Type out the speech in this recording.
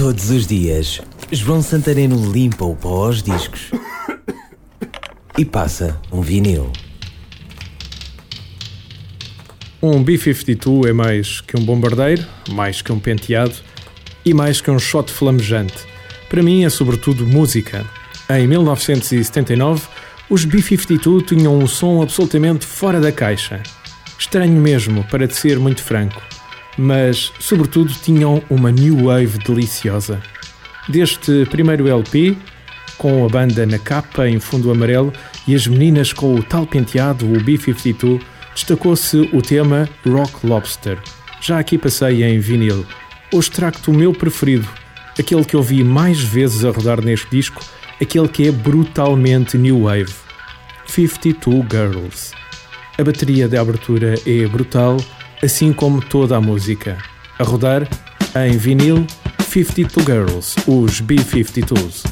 Todos os dias, João Santareno limpa o pó aos discos e passa um vinil. Um B-52 é mais que um bombardeiro, mais que um penteado e mais que um shot flamejante. Para mim é sobretudo música. Em 1979, os B-52 tinham um som absolutamente fora da caixa. Estranho mesmo, para te ser muito franco. Mas, sobretudo, tinham uma new wave deliciosa. Deste primeiro LP, com a banda na capa em fundo amarelo e as meninas com o tal penteado, o B-52, destacou-se o tema Rock Lobster. Já aqui passei em vinil. Hoje trago-te o meu preferido, aquele que ouvi mais vezes a rodar neste disco, aquele que é brutalmente new wave. 52 Girls. A bateria de abertura é brutal, assim como toda a música. A rodar em vinil 52 Girls, os B-52s.